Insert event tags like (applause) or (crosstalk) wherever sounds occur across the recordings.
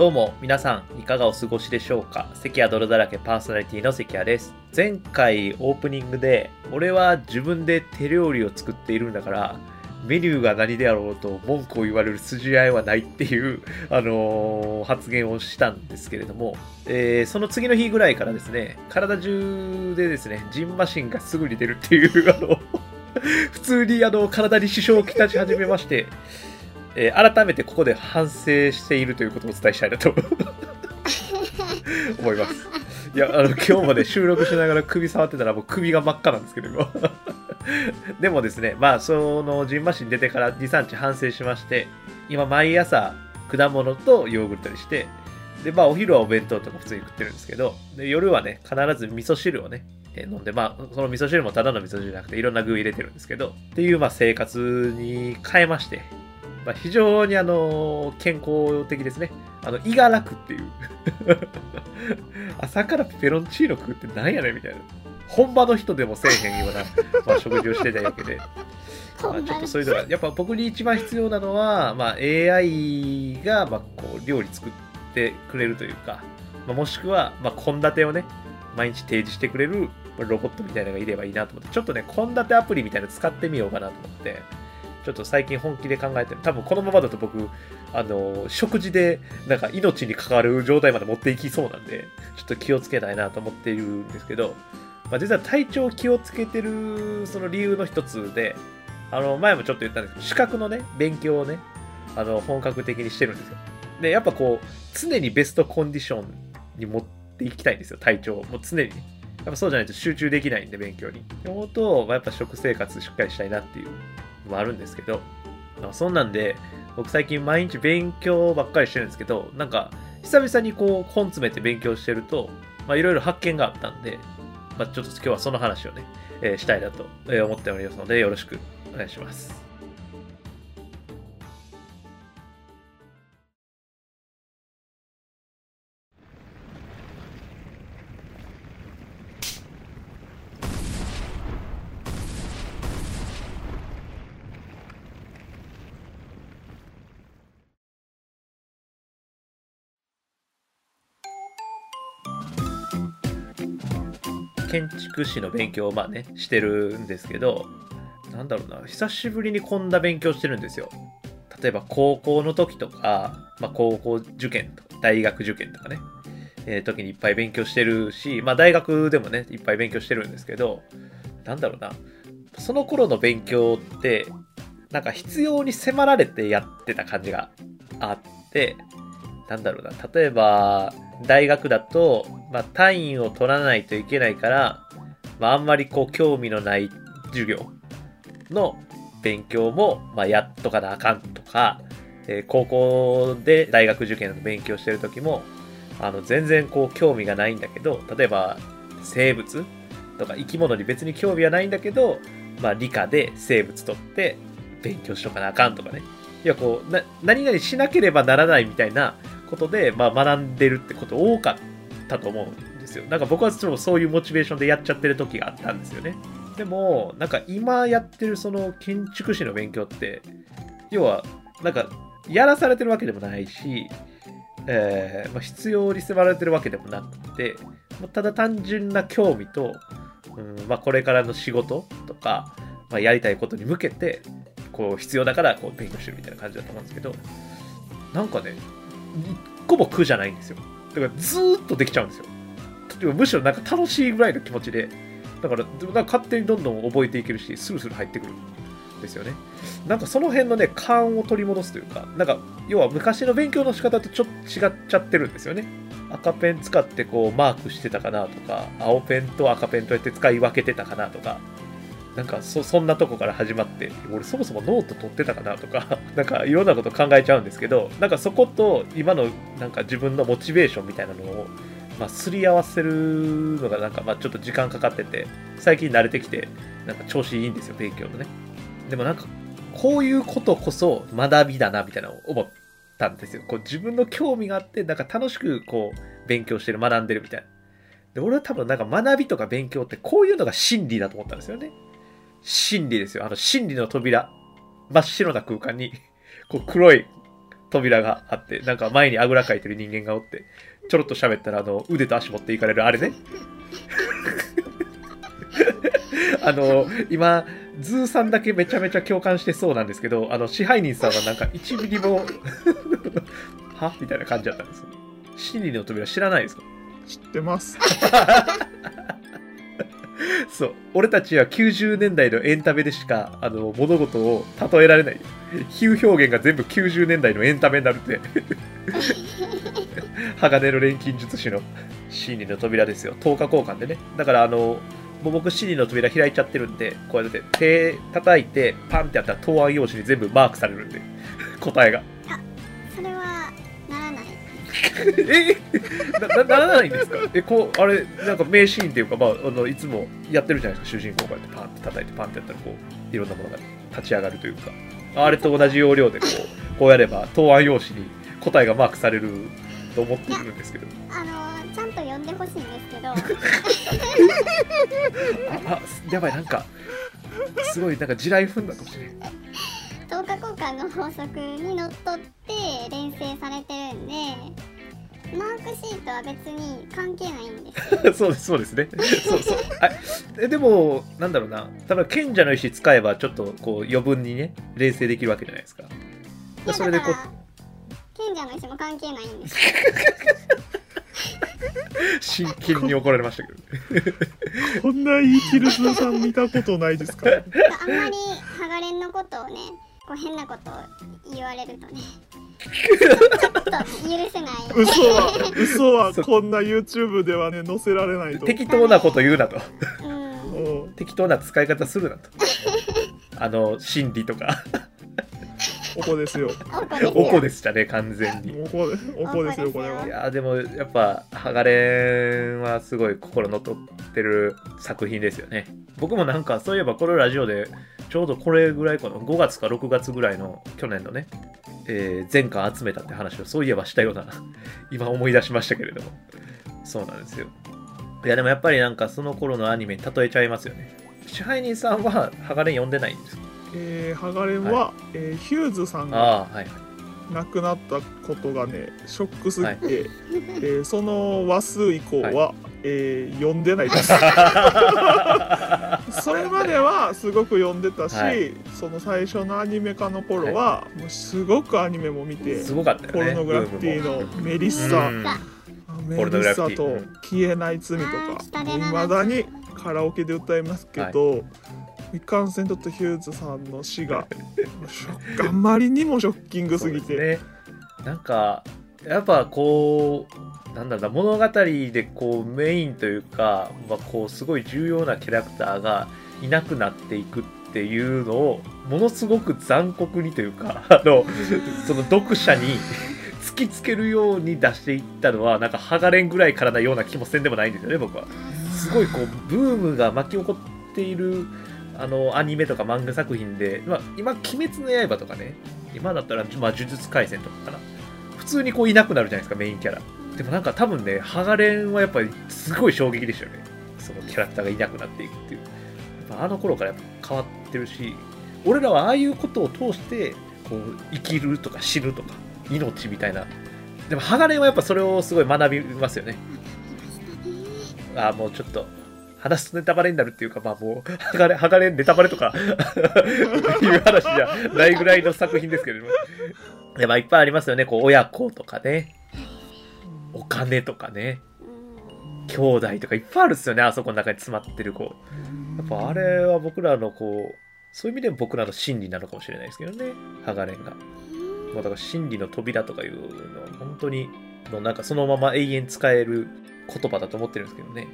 どうも皆さんいかがお過ごしでしょうか？関谷泥だらけパーソナリティの関谷です。前回オープニングで俺は自分で手料理を作っているんだからメニューが何であろうと文句を言われる筋合いはないっていう、あのー発言をしたんですけれども、えーその次の日ぐらいからですね、体中でですね、ジンマシンがすぐに出るっていう、あの、(laughs) 普通にあの体に支障をきたし始めまして、えー改めてここで反省しているということをお伝えしたいなと (laughs) 思います。いや、あの、今日もね、収録しながら首触ってたら、もう首が真っ赤なんですけど、今。(laughs) でもですね、まあ、その、ジンマシン出てから2、3日反省しまして、今、毎朝、果物とヨーグルトにして、で、まあ、お昼はお弁当とか普通に食ってるんですけど、で夜はね、必ず味噌汁をね、えー飲んで、まあ、その味噌汁もただの味噌汁じゃなくて、いろんな具入れてるんですけど、っていう、まあ、生活に変えまして、まあ、非常にあの健康的ですね。あの胃が楽っていう。(laughs) 朝からペペロンチーノ食うってなんやねんみたいな。本場の人でもせえへんような、まあ、食事をしてたわけで。まあ、ちょっとそういうのが、やっぱ僕に一番必要なのは、まあ、AI が、まあ、こう、料理作ってくれるというか、まあ、もしくは、まあ、献立をね、毎日提示してくれるまあロボットみたいなのがいればいいなと思って、ちょっとね、献立アプリみたいなの使ってみようかなと思って、ちょっと最近本気で考えてる。多分このままだと僕、あの、食事で、なんか命に関わる状態まで持っていきそうなんで、ちょっと気をつけたいなと思っているんですけど、まあ、実は体調を気をつけてるその理由の一つで、あの、前もちょっと言ったんですけど、資格のね、勉強をね、あの、本格的にしてるんですよ。で、やっぱこう、常にベストコンディションに持っていきたいんですよ、体調を。もう常に。やっぱそうじゃないと集中できないんで、勉強に。って思うと、まあ、やっぱ食生活しっかりしたいなっていうもあるんですけど、そんなんで、僕最近毎日勉強ばっかりしてるんですけど、なんか、久々にこう、本詰めて勉強してると、まあ、いろいろ発見があったんで、まあ、ちょっと今日はその話をね、えーしたいなと思っておりますので、よろしくお願いします。建築士の勉強をまあね、してるんですけど、なんだろうな、久しぶりにこんな勉強してるんですよ。例えば高校の時とか、まあ、高校受験とか、大学受験とかね、えー時にいっぱい勉強してるし、まあ大学でもね、いっぱい勉強してるんですけど、なんだろうな、その頃の勉強って、なんか必要に迫られてやってた感じがあって、なんだろうな、例えば、大学だと、まあ、単位を取らないといけないから、まあ、あんまりこう、興味のない授業の勉強も、まあ、やっとかなあかんとか、えー高校で大学受験の勉強してる時も、あの、全然こう、興味がないんだけど、例えば、生物とか生き物に別に興味はないんだけど、まあ、理科で生物取って勉強しとかなあかんとかね。いや、こう、何々しなければならないみたいなことで、まあ、学んでるってこと多かったと思うんですよ。なんか僕はちょっとそういうモチベーションでやっちゃってる時があったんですよね。でも、なんか今やってるその建築士の勉強って、要は、なんか、やらされてるわけでもないし、えーまあ、必要に迫られてるわけでもなくて、まあただ単純な興味と、うんまあ、これからの仕事とか、まあ、やりたいことに向けて、こう必要だからこう勉強してるみたいな感じだと思うんですけど、なんかね、一個も苦じゃないんですよ。だからずっとできちゃうんですよ。例えばむしろなんか楽しいぐらいの気持ちで、だからなんか勝手にどんどん覚えていけるし、スルスル入ってくるんですよね。なんかその辺のね、勘を取り戻すというか、なんか要は昔の勉強の仕方とちょっと違っちゃってるんですよね。赤ペン使ってこうマークしてたかなとか、青ペンと赤ペンとやって使い分けてたかなとか、なんかそそんなとこから始まって、俺そもそもノート取ってたかなとか、(laughs) なんかいろんなこと考えちゃうんですけど、なんかそこと今のなんか自分のモチベーションみたいなのを、まあ、すり合わせるのがなんかまあちょっと時間かかってて、最近慣れてきて、なんか調子いいんですよ、勉強のね。でもなんか、こういうことこそ学びだなみたいなのを思ったんですよ。こう自分の興味があって、なんか楽しくこう勉強してる、学んでるみたいな。で、俺は多分なんか学びとか勉強ってこういうのが真理だと思ったんですよね。真理ですよ。あの真理の扉。真っ白な空間に、こう黒い扉があって、なんか前にあぐらかいてる人間がおって、ちょろっと喋ったら、あの、腕と足持っていかれるあれね。(laughs) あの、今、ズーさんだけめちゃめちゃ共感してそうなんですけど、あの、支配人さんはなんか1ミリも、(laughs) は？みたいな感じだったんですよ。真理の扉知らないですか？知ってます。(laughs) (laughs) そう。俺たちは90年代のエンタメでしか、あの、物事を例えられない。比喩表現が全部90年代のエンタメになるって。(laughs) 鋼の錬金術師の真理の扉ですよ。10日交換でね。だから、あの、もう僕、真理の扉開いちゃってるんで、こうやって手叩いて、パンってやったら答案用紙に全部マークされるんで、答えが。えななならないんですか？えこうあれなんか名シーンっていうか、まあ、あのいつもやってるじゃないですか？主人公こうやってパンって叩いてパンってやったらこういろんなものが立ち上がるというか。あれと同じ要領でこうこうやれば答案用紙に答えがマークされると思ってるんですけど。あのちゃんと読んでほしいんですけど。ああやばいなんかすごいなんか地雷踏んだかもしれない等価交換の法則にのっとって連成されてるんでマークシートは別に関係ないんですよ。(laughs) そうですそうですね。(laughs) そうそう。あえでもなんだろうな。多分賢者の石使えばちょっとこう余分にね連成できるわけじゃないですか。いやそれでこうだから賢者の石も関係ないんです真剣に怒られましたけどね。(laughs) こんな言い切るスーさん見たことないですか？あんまりハガレンのことをねこう変なことを言われるとね。ちょっと許せない嘘は、(laughs) 嘘はこんな YouTube ではね、載せられないと。適当なこと言うなと。うん。うん適当な使い方するなと。あの心理とか。おこですよ。おこですよ。おこでしたね完全に。おこおこですよ、これいは。やーでもやっぱハガレンはすごい心のとってる作品ですよね。僕もなんかそういえばこのラジオでちょうどこれぐらいかな。5月か6月ぐらいの去年のね、えー前回集めたって話をそういえばしたような (laughs) 今思い出しましたけれども。そうなんですよ。いやでもやっぱりなんかその頃のアニメに例えちゃいますよね。支配人さんはハガレン読んでないんですか？えー、ハガレンは、えーヒューズさんが亡くなったことがね、ショックすぎて、えーその話数以降は、えー読んでないです。(laughs) それまではすごく読んでたし、はい。その最初のアニメ化の頃は、もうすごくアニメも見て、すごかったよねポルノグラフィティのメリッサ、メリッサと消えない罪とかいまだにカラオケで歌いますけど、い、かんせんとヒューズさんの死が (laughs) あまりにもショッキングすぎて。ね、なんかやっぱこうなんだろう物語でこうメインというか、まあ、こうすごい重要なキャラクターがいなくなっていくっていうのをものすごく残酷にというか (laughs) あのその読者に (laughs) 突きつけるように出していったのはなんか剥がれんぐらいからなような気もせんでもないんですよね僕は。すごいこうブームが巻き起こっているあのアニメとか漫画作品で、まあ、今「鬼滅の刃」とかね今だったら、まあ、呪術廻戦とかかな普通にこういなくなるじゃないですかメインキャラでもなんか多分ねハガレンはやっぱりすごい衝撃でしたよね。そのキャラクターがいなくなっていくっていう。やっぱあの頃からやっぱ変わってるし俺らはああいうことを通してこう生きるとか死ぬとか命みたいな。でもハガレンはやっぱそれをすごい学びますよね。あーもうちょっと話すとネタバレになるっていうかまあもうハガレンハガレンネタバレとかいう話じゃないぐらいの作品ですけれども。いやまあいっぱいありますよね。こう親子とかね。お金とかね。うん。兄弟とかいっぱいあるっすよね。あそこの中に詰まってるこうやっぱあれは僕らのこうそういう意味でも僕らの真理なのかもしれないですけどね。ハガレンが。もうだから真理の扉とかいうのは本当にもうなんかそのまま永遠使える言葉だと思ってるんですけどね。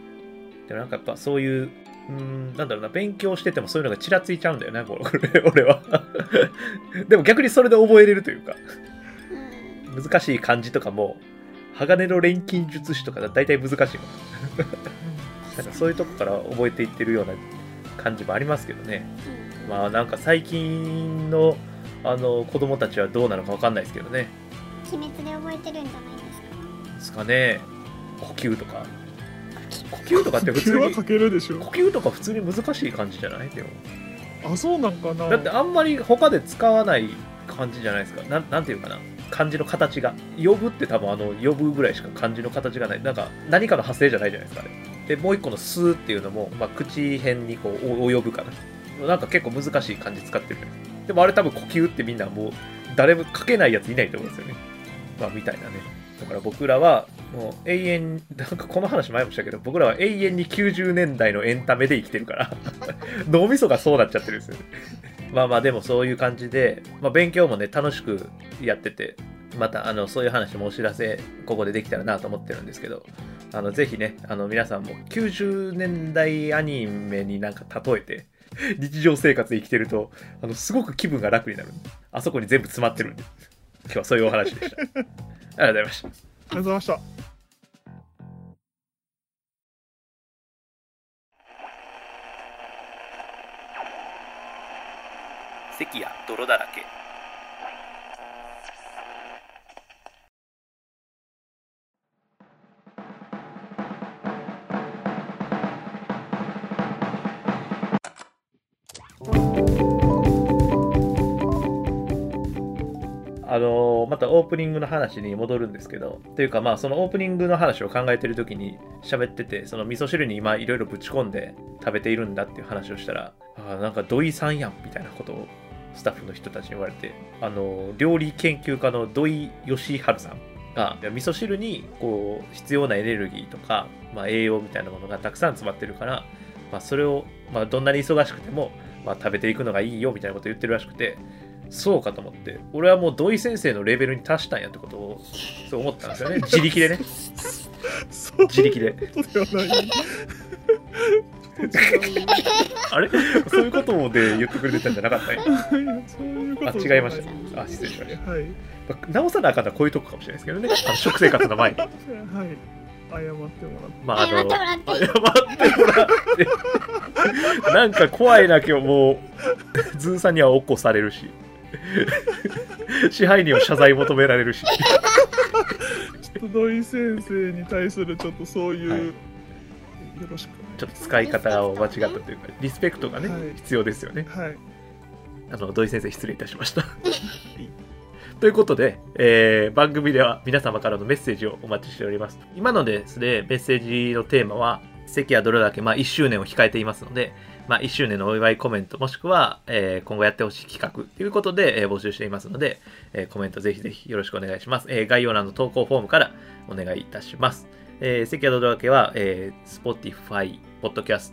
でもなんかやっぱそういううーんなんだろうな。勉強しててもそういうのがちらついちゃうんだよなこれ (laughs) 俺は。でも逆にそれで覚えれるというか。うん。難しい漢字とかも鋼の錬金術師とかだ大体難しいもん。なんかそういうとこから覚えていってるような感じもありますけどね。うん。まあなんか最近のあの子供たちはどうなのかわかんないですけどね。鬼滅で覚えてるんじゃないですか？ですかね。呼吸とか。呼吸とかって普通に普通は書けるでしょ。呼吸とか普通に難しい感じじゃない？でも。あそうなんかな。だってあんまり他で使わない感じじゃないですか？なんなんていうかな漢字の形が。呼ぶって多分あの呼ぶぐらいしか漢字の形がない。なんか何かの派生じゃないじゃないですかねでもう一個の「す」っていうのも、まあ、口辺にこう及ぶかな。なんか結構難しい漢字使ってる。でもあれ多分呼吸ってみんなもう誰も書けないやついないと思うんですよね。まあみたいなね。だから僕らはもう永遠 (laughs) なんかこの話前もしたけど僕らは永遠に90年代のエンタメで生きてるから。脳みそがそうなっちゃってるんですよね。まあまあでもそういう感じで、まあ、勉強もね楽しくやっててまたあのそういう話もお知らせここでできたらなと思ってるんですけどあのぜひねあの皆さんも90年代アニメになんか例えて (laughs) 日常生活で生きてるとあのすごく気分が楽になるあそこに全部詰まってるんで今日はそういうお話でした。(laughs) ありがとうございました。ありがとうございました関や泥だらけ。あのまたオープニングの話に戻るんですけどというかまあそのオープニングの話を考えてる時に喋っててその味噌汁に今いろいろぶち込んで食べているんだっていう話をしたらあなんか土井さんやんみたいなことをスタッフの人たちに言われてあの料理研究家の土井善晴さんが味噌汁にこう必要なエネルギーとか、まあ、栄養みたいなものがたくさん詰まってるから、まあ、それを、まあ、どんなに忙しくても、まあ、食べていくのがいいよみたいなことを言ってるらしくてそうかと思って俺はもう土井先生のレベルに達したんやってことをそう思ったんですよね。自力でね。(laughs) 自力であれ？そういうこともで言ってくれてたんじゃなかったんや？そういうこあと違いました。あ失礼しました。はい。直さなあかんのはこういうとこかもしれないですけどね。あの食生活の前に。はい。謝ってもらって。まああの謝ってもらって。謝ってもらってなんか怖いな今日もうズーさんには起こされるし。支配人は謝罪求められるし。(laughs) ちょっと土井先生に対するちょっとそういう、はいよろしく。ちょっと使い方を間違ったというかリスペクトがね、はい。必要ですよね。はい。あの土井先生失礼いたしました。ということで、えー番組では皆様からのメッセージをお待ちしております。今のですねメッセージのテーマは関はどれだけ、まあ、1周年を控えていますので、まあ、1周年のお祝いコメントもしくは、えー今後やってほしい企画ということで、えー募集していますので、えーコメントぜひぜひよろしくお願いします、えー概要欄の投稿フォームからお願いいたしますえー、関谷どれだけは、えー、Spotify、Podcast、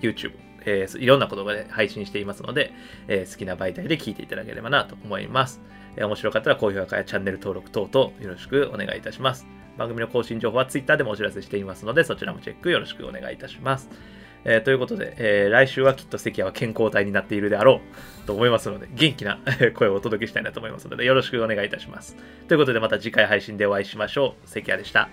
YouTube、えーいろんなことで配信していますので、えー好きな媒体で聞いていただければなと思います。えー面白かったら高評価やチャンネル登録等々よろしくお願いいたします。番組の更新情報は Twitter でもお知らせしていますので、そちらもチェックよろしくお願いいたします。えーということで、えー来週はきっと関谷は健康体になっているであろうと思いますので、元気な声をお届けしたいなと思いますので、よろしくお願いいたします。ということで、また次回配信でお会いしましょう。関谷でした。